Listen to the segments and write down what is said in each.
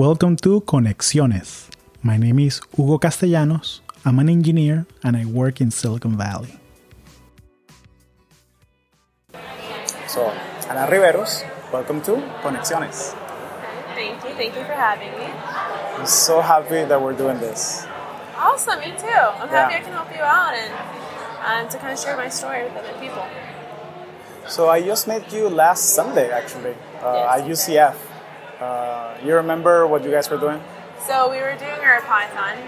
Welcome to Conexiones. My name is Hugo Castellanos. I'm an engineer and I work in Silicon Valley. So, Ana Riveros, welcome to Conexiones. Thank you. Thank you for having me. I'm so happy that we're doing this. Awesome. Me too. I'm happy Yeah. I can help you out and um, to kind of share my story with other people. So, I just met you last Sunday actually uh, at UCF. Uh, you remember what you guys were doing? So we were doing our Applyathon,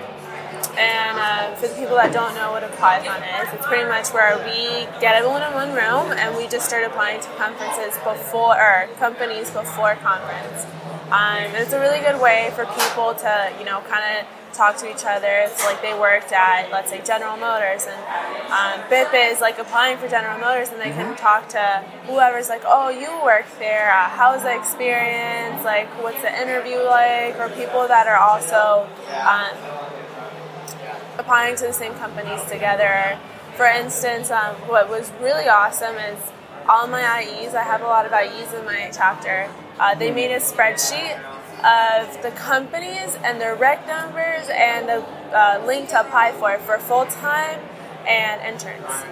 and uh, for the people that don't know what a Applyathon is, it's pretty much where we get everyone in one room and we just start applying to conferences before or companies before conference. Um, and it's a really good way for people to you know kind of talk to each other. It's like they worked at let's say General Motors, and um, BIP is like applying for General Motors, and they can talk to whoever's like, oh, you work there. Uh, how's the experience? Like, what's the interview like? Or people that are also um, applying to the same companies together. For instance, um, what was really awesome is all my IEs, I have a lot of IEs in my chapter, uh, they made a spreadsheet of the companies and their rec numbers and the uh, link to apply for for full time and interns.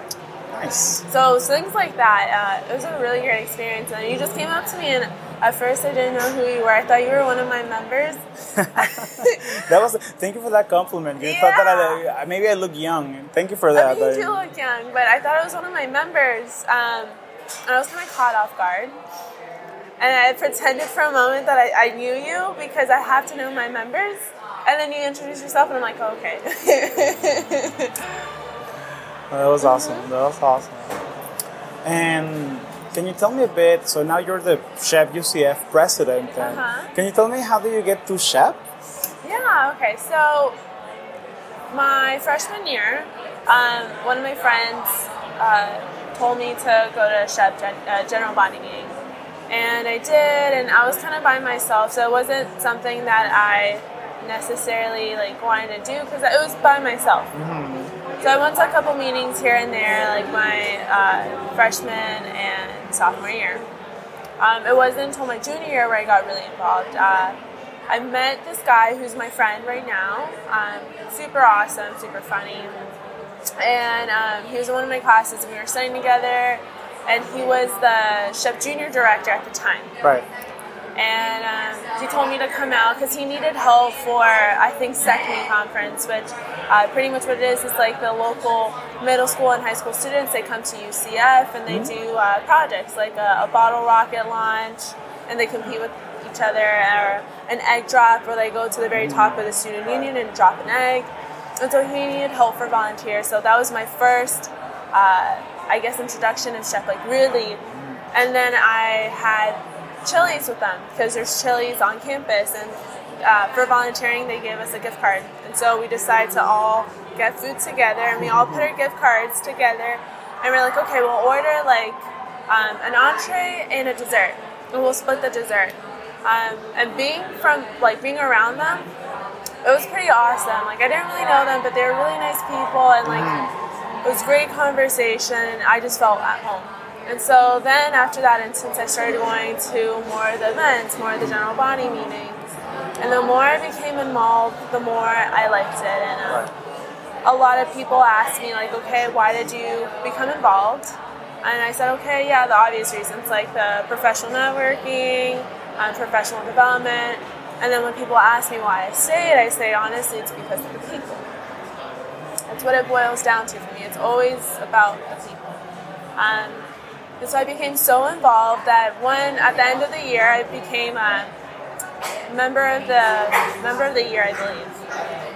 Nice. So, so things like that. Uh, it was a really great experience. And you just came up to me, and at first I didn't know who you were. I thought you were one of my members. That was. Thank you for that compliment. You thought that I, maybe I look young. Thank you for that. I mean, but- you do look young, but I thought it was one of my members. Um, and I was kind of caught off guard. And I pretended for a moment that I, I knew you because I have to know my members. And then you introduce yourself, and I'm like, oh, okay. That was awesome. That was awesome. And can you tell me a bit? So now you're the SHPE UCF president. Uh-huh. Can you tell me how do you get to SHPE? Yeah, okay. So, my freshman year, um, one of my friends uh, told me to go to SHPE gen- uh, general body meeting. And I did, and I was kind of by myself, so it wasn't something that I necessarily like wanted to do because it was by myself. So I went to a couple meetings here and there, like my uh, freshman and sophomore year. Um, it wasn't until my junior year where I got really involved. Uh, I met this guy who's my friend right now. Um, super awesome, super funny. And um, he was in one of my classes, and we were studying together. And he was the SHPE Junior director at the time Right. And um, he told me to come out because he needed help for I think SECME conference, which uh, pretty much what it is is like the local middle school and high school students. They come to UCF and they do uh, projects like a, a bottle rocket launch, and they compete with each other, or an egg drop where they go to the very top of the student union and drop an egg. And so he needed help for volunteers. So that was my first, uh, I guess, introduction of SHPE, like really. And then I had Chili's with them because there's Chili's on campus, and uh, for volunteering, they gave us a gift card. And so we decided to all get food together, and we all put our gift cards together, and we're like, okay, we'll order like um, an entree and a dessert, and we'll split the dessert. Um, and being from like being around them, it was pretty awesome. Like I didn't really know them, but they were really nice people, and like it was great conversation. I just felt at home. And so then after that instance, I started going to more of the events, more of the general body meetings, and the more I became involved, the more I liked it. And um, a lot of people asked me like, okay, why did you become involved? And I said, okay, yeah, the obvious reasons like the professional networking, um, professional development. And then when people ask me why I stayed, I say honestly, it's because of the people. That's what it boils down to for me. It's always about the people. Um, and so I became so involved that when at the end of the year, I became a member of the member of the year, I believe,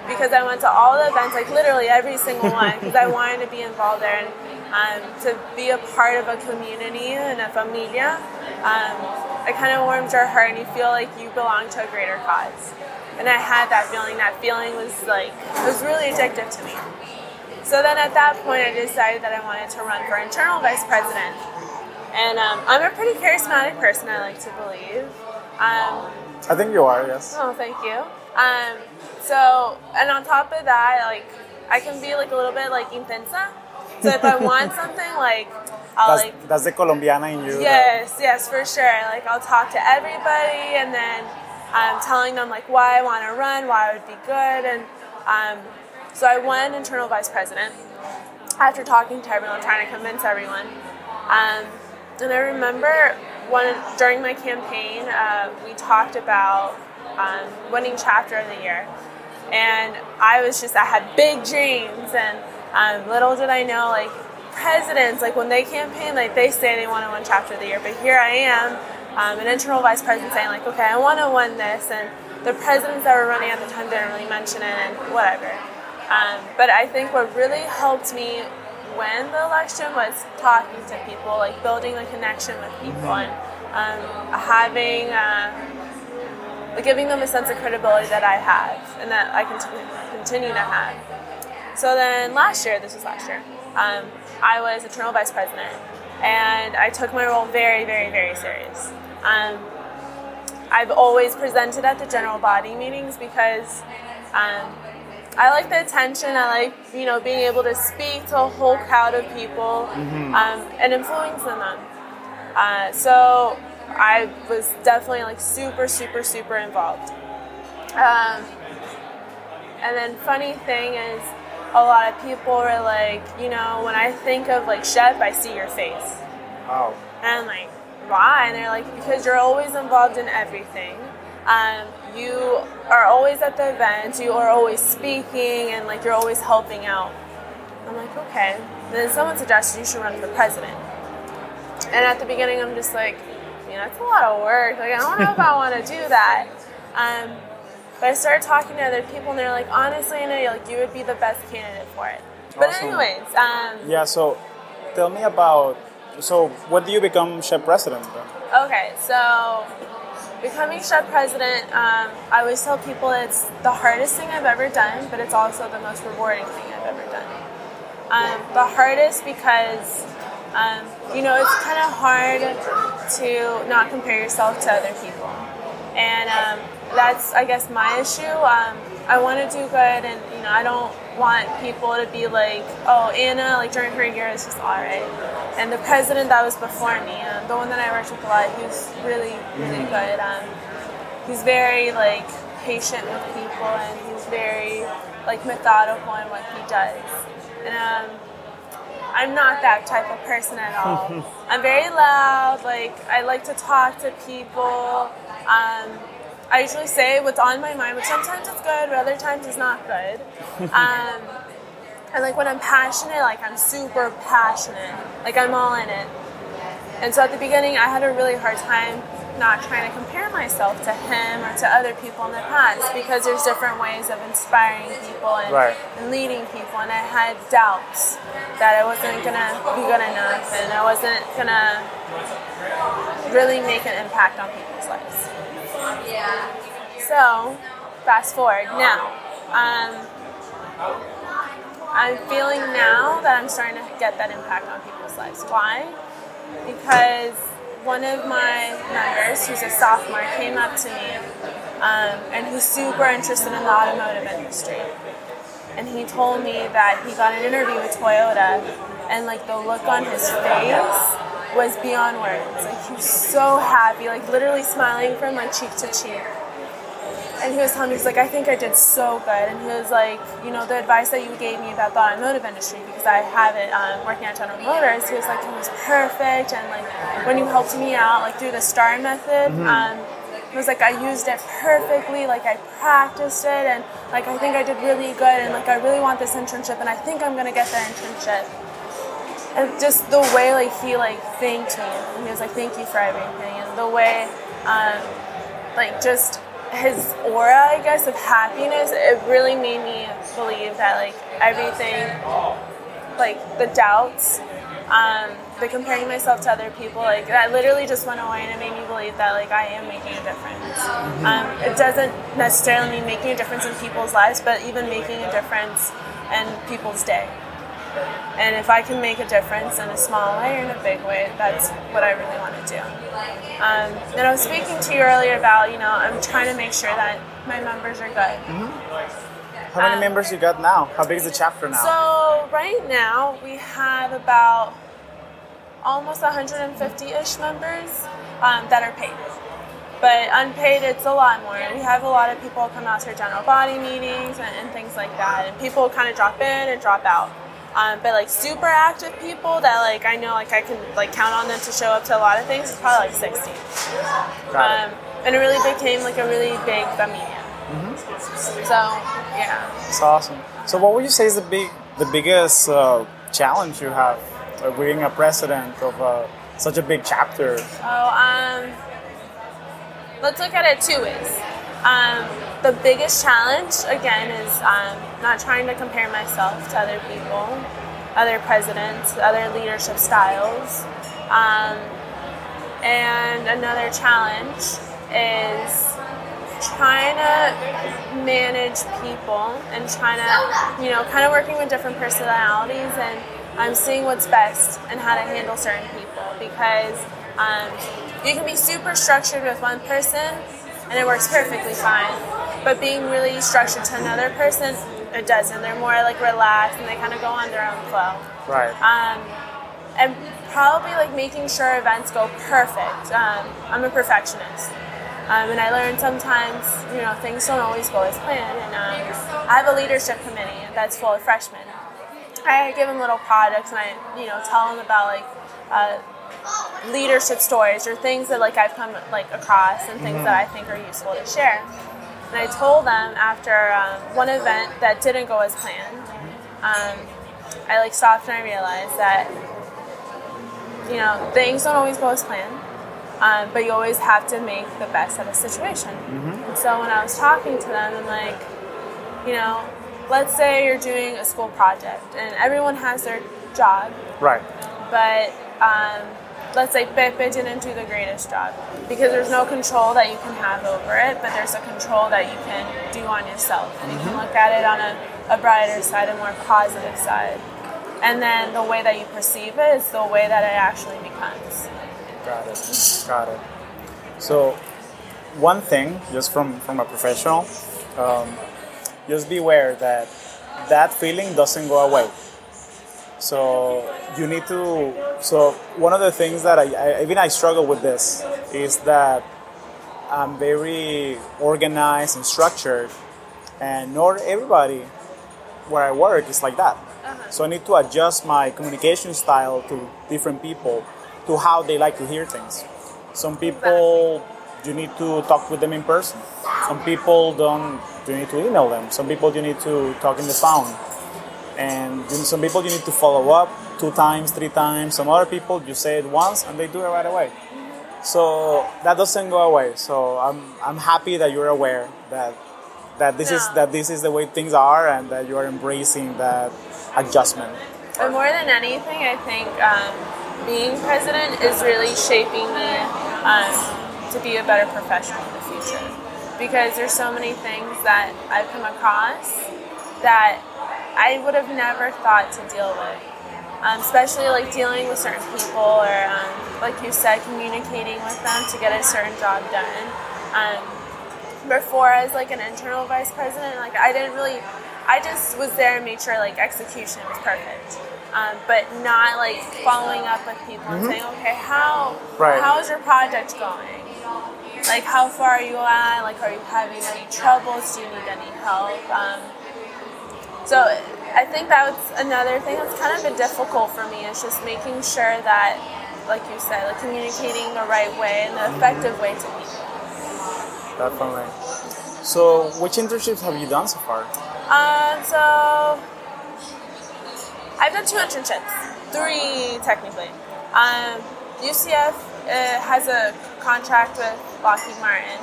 because I went to all the events, like literally every single one, because I wanted to be involved there and um, to be a part of a community and a familia. Um, it kind of warms your heart, and you feel like you belong to a greater cause. And I had that feeling. That feeling was like it was really addictive to me. So then at that point, I decided that I wanted to run for internal vice president. And um, I'm a pretty charismatic person, I like to believe. Um, I think you are. Yes. oh, thank you. Um, so, and on top of that, like, I can be like a little bit like intensa. So if I want something, like, I'll That's, like that's the Colombiana in you. that- Yes, yes, for sure. Like I'll talk to everybody, and then um, telling them like why I want to run, why I would be good, and um, so I won internal vice president after talking to everyone, trying to convince everyone. Um, and I remember one during my campaign, uh, we talked about um, winning chapter of the year, and I was just I had big dreams, and um, little did I know like presidents like when they campaign like they say they want to win chapter of the year, but here I am, um, an internal vice president saying like okay I want to win this, and the presidents that were running at the time didn't really mention it and whatever. Um, but I think what really helped me win the election was talking to people, like building a connection with people, and um, having, uh, giving them a sense of credibility that I have and that I can t- continue to have. So then last year, this was last year, um, I was internal vice president, and I took my role very, very, very serious. Um, I've always presented at the general body meetings because um, I like the attention. I like you know being able to speak to a whole crowd of people Mm-hmm. um, and influencing them. Uh, so I was definitely like super, super, super involved. Um, and then funny thing is, a lot of people were like, you know, when I think of like SHPE, I see your face. Wow. And I'm like, why? And they're like, because you're always involved in everything. Um, you are always at the event, you are always speaking, and like you're always helping out. I'm like, okay. Then someone suggested you should run for president. And at the beginning, I'm just like, you know, it's a lot of work. Like, I don't know if I want to do that. Um, but I started talking to other people, and they're like, honestly, I know like you would be the best candidate for it. But Awesome. anyways, um, Yeah. So, tell me about. So, what do you become SHPE president then? Okay, so becoming SHPE president, um, I always tell people it's the hardest thing I've ever done, but it's also the most rewarding thing I've ever done. Um, the hardest because, um, you know, it's kind of hard to not compare yourself to other people. And um, that's, I guess, my issue. I want to do good, and, you know, I don't want people to be like, oh, Anna, like during her year, is just all right. And the president that was before me, um, the one that I worked with a lot, he was really, really good. Um, he's very like patient with people, and he's very like methodical in what he does. And um, I'm not that type of person at all. I'm very loud. Like I like to talk to people. Um, I usually say what's on my mind, which sometimes it's good, but other times it's not good. Um, and like when I'm passionate, like I'm super passionate. Like I'm all in it. And so at the beginning, I had a really hard time not trying to compare myself to him or to other people in the past because there's different ways of inspiring people and, Right. and leading people. And I had doubts that I wasn't gonna be good enough and I wasn't gonna really make an impact on people's lives. So, fast forward now. Um, I'm feeling now that I'm starting to get that impact on people's lives. Why? Because one of my members, who's a sophomore, came up to me um, and he's super interested in the automotive industry. And he told me that he got an interview with Toyota and like the look on his face was beyond words. Like he was so happy, like literally smiling from like cheek to cheek. And he was telling me, he's like, I think I did so good. And he was like, you know, the advice that you gave me about the automotive industry, because I have it um, working at General Motors, he was like, it was perfect. And like, when you helped me out, like through the STAR method, um, he was like, I used it perfectly. Like, I practiced it. And like, I think I did really good. And like, I really want this internship. And I think I'm going to get the internship. And just the way, like, he like thanked me. And he was like, thank you for everything. And the way, um, like, just his aura, I guess, of happiness, it really made me believe that like everything, like the doubts, um, the comparing myself to other people, like that literally just went away, and it made me believe that like I am making a difference. Um, it doesn't necessarily mean making a difference in people's lives, but even making a difference in people's day. And if I can make a difference in a small way or in a big way, that's what I really want to do. Um, and I was speaking to you earlier about, you know, I'm trying to make sure that my members are good. How many Um, members you got now? How big is the chapter now? So right now we have about almost 150-ish members um, that are paid. But unpaid, it's a lot more. We have a lot of people come out to our general body meetings and, and things like that, and people kind of drop in and drop out. Um, but like super active people that like I know like I can like count on them to show up to a lot of things is probably like 16. Got it. Um, and it really became like a really big familia. So yeah. It's awesome. So, what would you say is the big, the biggest uh, challenge you have uh, being a president of uh, such a big chapter? Oh, um, let's look at it two ways. Um, the biggest challenge, again, is um, not trying to compare myself to other people, other presidents, other leadership styles. Um, and another challenge is trying to manage people and trying to, you know, kind of working with different personalities and I'm seeing what's best and how to handle certain people because um, you can be super structured with one person and it works perfectly fine, but being really structured to another person, it doesn't. They're more like relaxed and they kind of go on their own flow. Right. Um, and probably like making sure events go perfect. Um, I'm a perfectionist. Um, and I learned sometimes, you know, things don't always go as planned. And um, I have a leadership committee that's full of freshmen. I give them little projects and I, you know, tell them about like uh, leadership stories or things that like I've come like across and things that I think are useful to share. And I told them after um, one event that didn't go as planned, um, I like stopped and I realized that you know things don't always go as planned, um, but you always have to make the best of a situation. And so when I was talking to them, I'm like, you know, let's say you're doing a school project and everyone has their job, Right. but um, let's say Pepe didn't do the greatest job because there's no control that you can have over it, but there's a control that you can do on yourself. And you can look at it on a, a brighter side, a more positive side. And then the way that you perceive it is the way that it actually becomes. Got it. Got it. So, one thing, just from from a professional, um, just beware that that feeling doesn't go away. So you need to. So one of the things that I, I even I struggle with this is that I'm very organized and structured, and not everybody where I work is like that. Uh-huh. So I need to adjust my communication style to different people, to how they like to hear things. Some people you need to talk with them in person. Some people don't. You need to email them. Some people you need to talk in the phone. And then some people you need to follow up two times, three times. Some other people you say it once and they do it right away. So that doesn't go away. So I'm I'm happy that you're aware that that this is that this is the way things are and that you are embracing that adjustment. But more than anything, I think um, being president is really shaping me um, to be a better professional in the future. Because there's so many things that I've come across that I would have never thought to deal with. Um, especially like dealing with certain people or, um, like you said, communicating with them to get a certain job done. Um, before as like an internal vice president like i didn't really i just was there and made sure like execution was perfect um, but not like following up with people and saying okay how Right. how's your project going like how far are you at like are you having any troubles do you need any help um, so i think that's another thing that's kind of been difficult for me is just making sure that like you said like communicating the right way and the effective way to people Definitely. So which internships have you done so far? Um, so I've done two internships, three technically. Um, UCF uh, has a contract with Lockheed Martin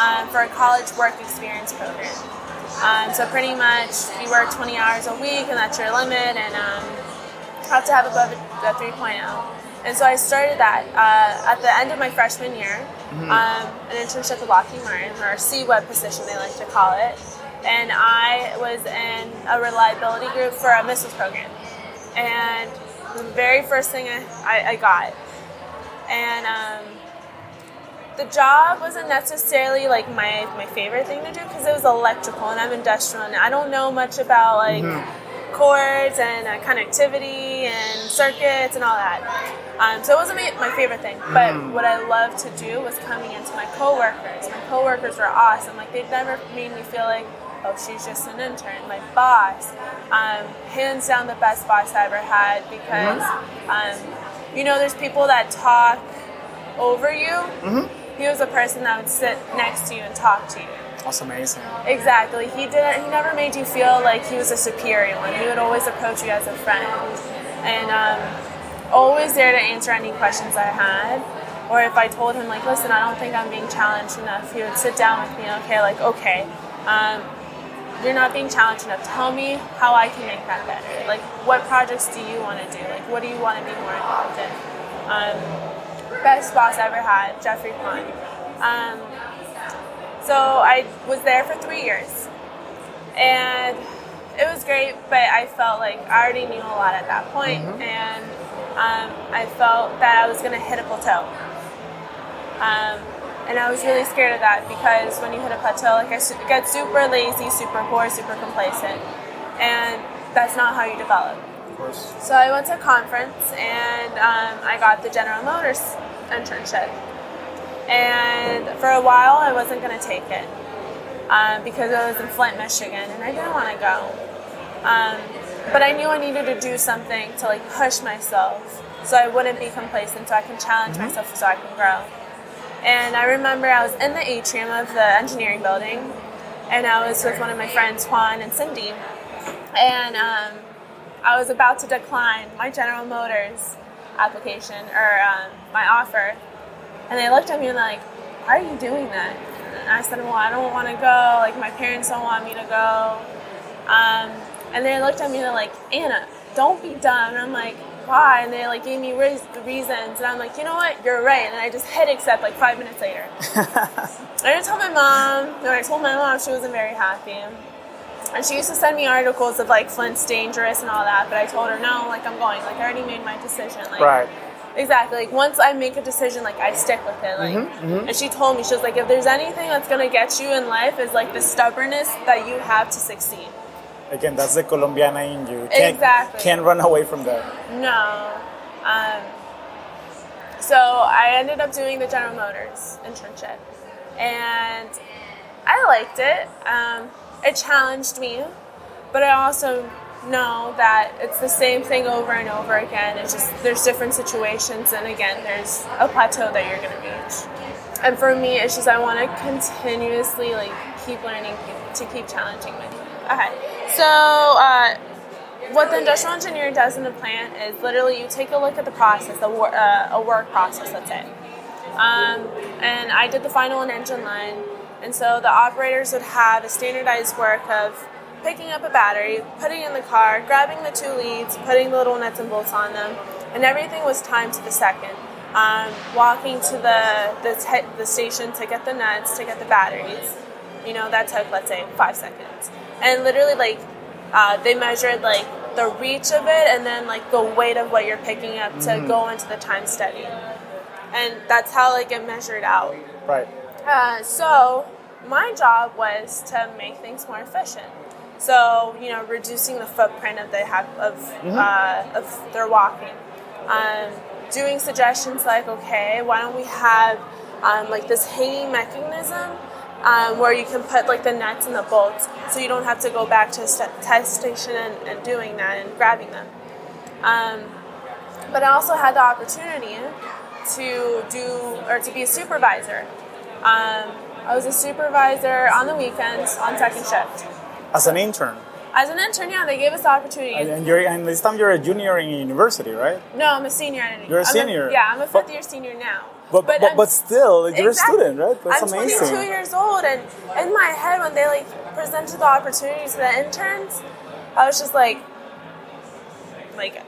um, for a college work experience program. Um, so pretty much you work 20 hours a week, and that's your limit, and um, have to have above a, a 3.0. And so I started that uh, at the end of my freshman year, um, an internship with Lockheed Martin, or CWEP position they like to call it. And I was in a reliability group for a missiles program. And the very first thing I, I, I got. And um, the job wasn't necessarily like my, my favorite thing to do because it was electrical and I'm industrial and I don't know much about like cords and uh, connectivity and circuits and all that. Um, so it wasn't my, my favorite thing, but what I loved to do was coming into my coworkers. My coworkers were awesome. Like they'd never made me feel like, oh, she's just an intern. My boss, um, hands down, the best boss I ever had because, um, you know, there's people that talk over you. He was a person that would sit next to you and talk to you. That's amazing. Exactly. He did. He never made you feel like he was a superior one. He would always approach you as a friend, and um, always there to answer any questions I had. Or if I told him like, listen, I don't think I'm being challenged enough, he would sit down with me. Okay, like okay, um, you're not being challenged enough. Tell me how I can make that better. Like, what projects do you want to do? Like, what do you want to be more involved in? Um, best boss I ever had, Jeffrey Pond. Um, so I was there for three years, and it was great. But I felt like I already knew a lot at that point, and um, I felt that I was going to hit a plateau. Um, and I was really scared of that because when you hit a plateau, like I get super lazy, super poor, super complacent, and that's not how you develop. Of course. So I went to a conference and um, I got the General Motors internship. And for a while, I wasn't going to take it um, because I was in Flint, Michigan, and I didn't want to go. Um, but I knew I needed to do something to like push myself, so I wouldn't be complacent, so I can challenge myself, so I can grow. And I remember I was in the atrium of the engineering building, and I was with one of my friends, Juan and Cindy, and um, I was about to decline my General Motors application or um, my offer, and they looked at me and like, "Why are you doing that?" And I said, "Well, I don't want to go. Like my parents don't want me to go." Um, and they looked at me and they're like, "Anna, don't be dumb." And I'm like, "Why?" And they like gave me re- reasons, and I'm like, "You know what? You're right." And I just hit accept like five minutes later. I didn't tell my mom. When I told my mom, she wasn't very happy. And she used to send me articles of like Flint's dangerous and all that, but I told her no, like I'm going. Like I already made my decision. Like Right. exactly. Like once I make a decision, like I stick with it. Like and she told me she was like, if there's anything that's gonna get you in life is like the stubbornness that you have to succeed. Again, that's the Colombiana in you. Can't, Exactly. Can't run away from that. No. Um, so I ended up doing the General Motors internship, and I liked it. Um, it challenged me, but I also know that it's the same thing over and over again. It's just there's different situations, and again, there's a plateau that you're going to reach. And for me, it's just I want to continuously like keep learning, to keep challenging myself. Okay, so. Uh, what the industrial engineer does in the plant is literally you take a look at the process, a, wor- uh, a work process, That's it. Um, and I did the final and engine line, and so the operators would have a standardized work of picking up a battery, putting it in the car, grabbing the two leads, putting the little nuts and bolts on them, and everything was timed to the second. Um, walking to the the, te- the station to get the nuts, to get the batteries, you know that took let's say five seconds, and literally like uh, they measured like the reach of it and then like the weight of what you're picking up to go into the time study and that's how like it measured out Right. uh, so my job was to make things more efficient. So you know reducing the footprint of they have of uh, of their walking. Um, doing suggestions like okay why don't we have um, like this hanging mechanism um, where you can put like the nuts and the bolts so you don't have to go back to a st- test station and, and doing that and grabbing them. Um, but I also had the opportunity to do or to be a supervisor. Um, I was a supervisor on the weekends on second shift. As an intern. As an intern, yeah, they gave us the opportunity. And, you're, and this time you're a junior in university, right? no, I'm a senior. at- You're a I'm senior. yeah, I'm a But- fifth year senior now. But, but, I'm- but, still, you're Exactly. a student, right? That's I'm amazing. 22 years old, and in my head, when they like presented the opportunity to the interns, I was just like, like,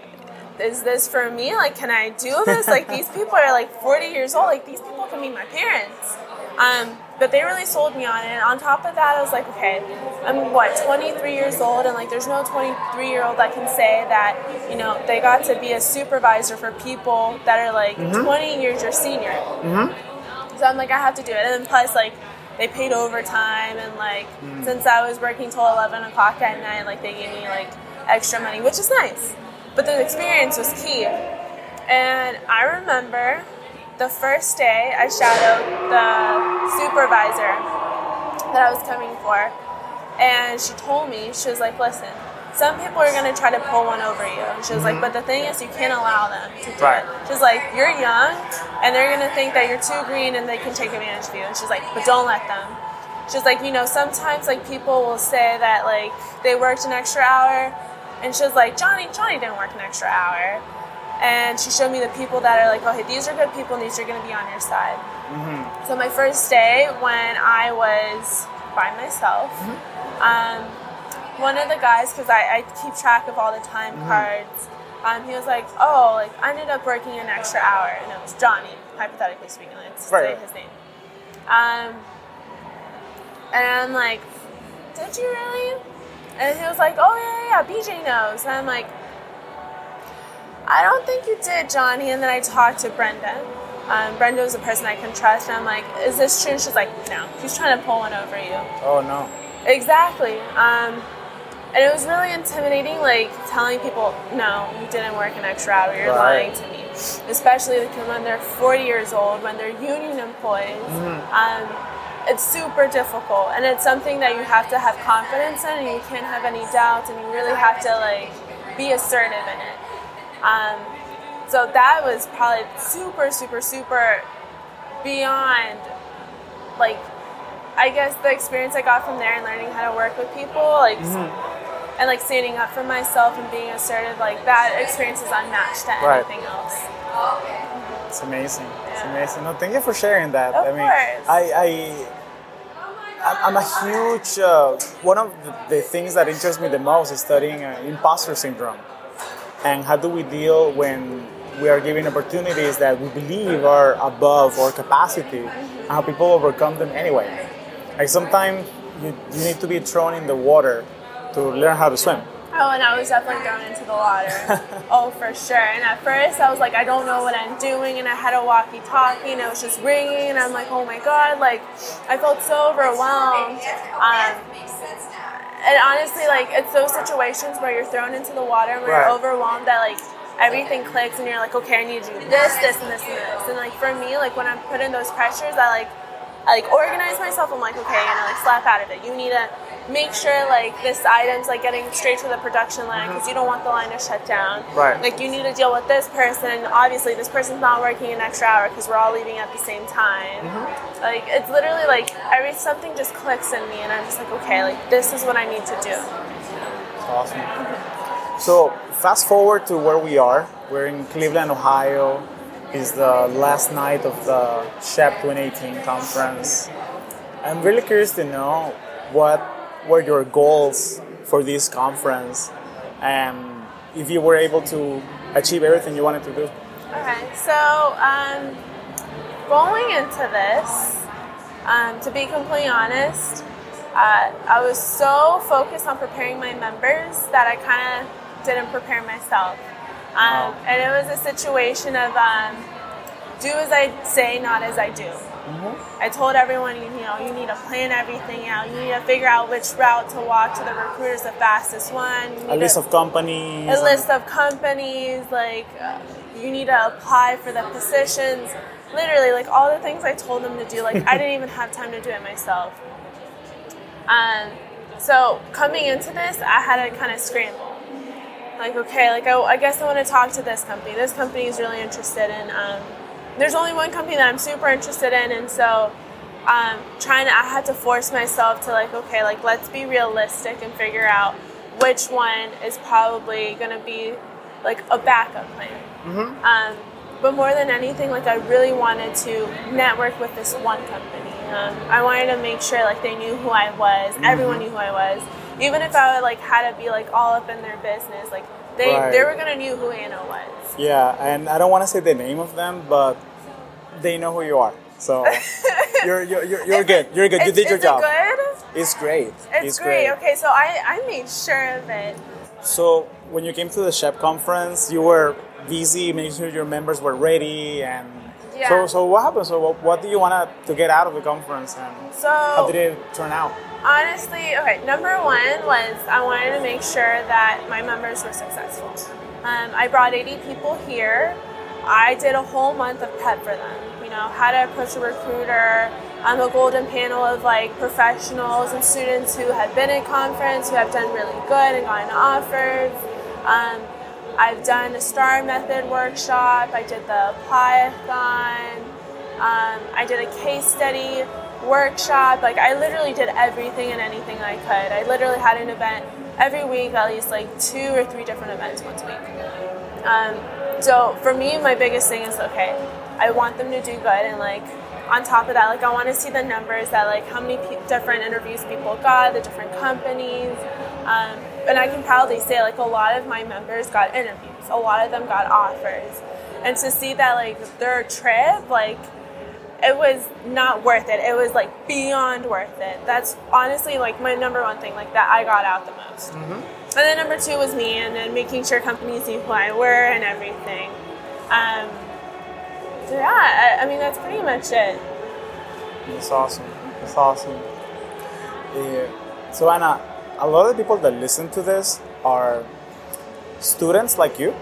is this for me? Like, can I do this? Like, these people are like 40 years old. Like, these people can be my parents. Um, but they really sold me on it. And on top of that, I was like, okay, I'm what 23 years old, and like, there's no 23 year old that can say that you know they got to be a supervisor for people that are like mm-hmm. 20 years your senior. Mm-hmm. So I'm like, I have to do it. And then plus, like, they paid overtime, and like, mm. since I was working till 11 o'clock at night, like, they gave me like extra money, which is nice. But the experience was key. And I remember the first day I shadowed the supervisor that I was coming for, and she told me, she was like, listen, some people are going to try to pull one over you. And she was like, mm-hmm. but the thing is, you can't allow them to do Right. it. She's like, you're young, and they're going to think that you're too green and they can take advantage of you. And she's like, but don't let them. She's like, you know, sometimes like people will say that like they worked an extra hour, and she was like, Johnny, Johnny didn't work an extra hour. And she showed me the people that are like, okay, these are good people, and these are going to be on your side. So my first day when I was by myself, um, one of the guys, because I, I keep track of all the time cards, um, he was like, oh, like I ended up working an extra hour, and it was Johnny, hypothetically speaking, let's Right. say his name. Um, and I'm like, did you really? And he was like, oh yeah, yeah, yeah, BJ knows. And I'm like, I don't think you did, Johnny. And then I talked to Brenda. Um, Brenda was a person I can trust, and I'm like, is this true? And she's like, no, he's trying to pull one over you. Oh no. Exactly. Um, and it was really intimidating, like telling people, no, you didn't work an extra hour, you're Right. lying to me. Especially when they're 40 years old, when they're union employees. Um, it's super difficult, and it's something that you have to have confidence in, and you can't have any doubts, and you really have to like be assertive in it. Um, so that was probably super, super, super beyond like I guess the experience I got from there and learning how to work with people, like and like standing up for myself and being assertive, like that experience is unmatched to Right. anything else. It's amazing. It's amazing. No, thank you for sharing that. Of I mean, course. I, I, I'm I'm a huge. Uh, one of the, the things that interests me the most is studying uh, imposter syndrome, and how do we deal when we are given opportunities that we believe are above our capacity, and how people overcome them anyway. Like sometimes you, you need to be thrown in the water to learn how to swim. Oh, and I was definitely thrown into the water. oh, for sure. And at first, I was like, I don't know what I'm doing, and I had a walkie-talkie, and it was just ringing, and I'm like, oh my god, like I felt so overwhelmed. Um, and honestly, like it's those situations where you're thrown into the water and where Right. you're overwhelmed that like everything clicks, and you're like, okay, I need to do this, this, and this, and this. And like for me, like when I'm put in those pressures, I like I like organize myself. I'm like, okay, you know, like slap out of it. You need to make sure like this item's like getting straight to the production line mm-hmm. because you don't want the line to shut down. Right. Like you need to deal with this person. Obviously, this person's not working an extra hour because we're all leaving at the same time. Mm-hmm. Like it's literally like every something just clicks in me, and I'm just like, okay, like this is what I need to do. Awesome. Mm-hmm. So fast forward to where we are. We're in Cleveland, Ohio. It's the last night of the SHPE 2018 conference. I'm really curious to know what were your goals for this conference and if you were able to achieve everything you wanted to do. Okay, so um, going into this, um, to be completely honest, uh, I was so focused on preparing my members that I kind of didn't prepare myself. Um, Wow. And it was a situation of um, do as I say, not as I do. I told everyone, you know, you need to plan everything out. You need to figure out which route to walk to the recruiters the fastest one. A list to- of companies. a list of companies like uh, you need to apply for the positions literally like all the things i told them to do like i didn't even have time to do it myself um, so coming into this i had to kind of scramble like okay like I, I guess i want to talk to this company this company is really interested in um, there's only one company that i'm super interested in and so um, trying to i had to force myself to like okay like let's be realistic and figure out which one is probably going to be like a backup plan. Um, but more than anything like i really wanted to network with this one company. Um, i wanted to make sure like they knew who i was everyone knew who i was. Even if i would like had to be like all up in their business like they, Right. they were going to knew who anna was Yeah, and I don't want to say the name of them, but they know who you are. So you're you're, you're, you're good. You're good. You did your job. it good It's great. it's, great. okay so I, I made sure of it So when you came to the SHPE conference, you were busy making sure your members were ready, and Yeah. so so what happened? So what, what do you want to get out of the conference, and so how did it turn out? Honestly, okay, number one was I wanted to make sure that my members were successful. Um, I brought 80 people here. I did a whole month of prep for them. You know, how to approach a recruiter. I'm a golden panel of like professionals and students who have been at conference, who have done really good and gotten offers. Um, I've done a STAR method workshop. I did the Applyathon. Um, I did a case study workshop. Like I literally did everything and anything I could. I literally had an event every week, at least like two or three different events once a week. Um, so for me, my biggest thing is okay. I want them to do good, and like on top of that, like I want to see the numbers that like how many pe- different interviews people got, the different companies. Um, and I can proudly say like a lot of my members got interviews, a lot of them got offers, and to see that like their trip like it was not worth it. It was like beyond worth it. That's honestly like my number one thing, like that I got out the most. Mm-hmm. And then number two was me, and then making sure companies knew who I were and everything. Um, so yeah, I, I, mean that's pretty much it. That's awesome. That's awesome. Yeah. So Anna, a lot of the people that listen to this are students like you,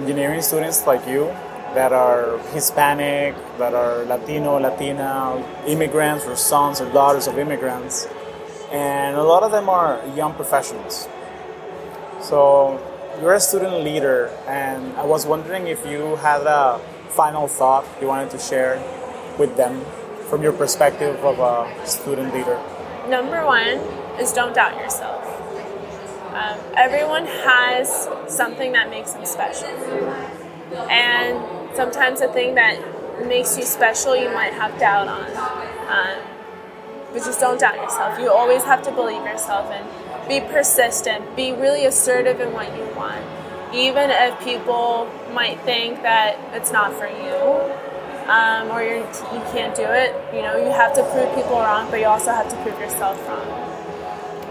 engineering students like you, that are Hispanic, that are Latino, Latina, immigrants, or sons or daughters of immigrants. And a lot of them are young professionals. So you're a student leader, and I was wondering if you had a final thought you wanted to share with them from your perspective of a student leader. Number one is don't doubt yourself. Um, everyone has something that makes them special. And sometimes the thing that makes you special you might have doubt on. Um, but just don't doubt yourself. You always have to believe yourself and be persistent. Be really assertive in what you want. Even if people might think that it's not for you um, or you you can't do it, you know, you have to prove people wrong, but you also have to prove yourself wrong.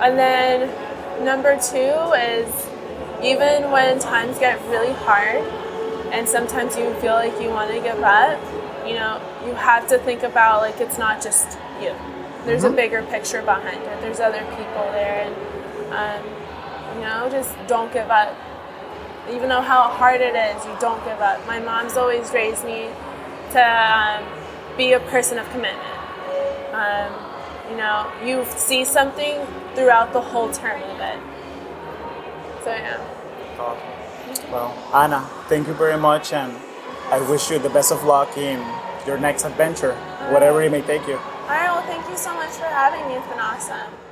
And then number two is even when times get really hard, and sometimes you feel like you want to give up, you know, you have to think about like it's not just you. There's mm-hmm. a bigger picture behind it. There's other people there, and um, you know, just don't give up. Even though how hard it is, you don't give up. My mom's always raised me to um, be a person of commitment. Um, you know, you see something throughout the whole term of it. So yeah. Well, Anna, thank you very much, and I wish you the best of luck in your next adventure, whatever it may take you. All right, well, thank you so much for having me. It's been awesome.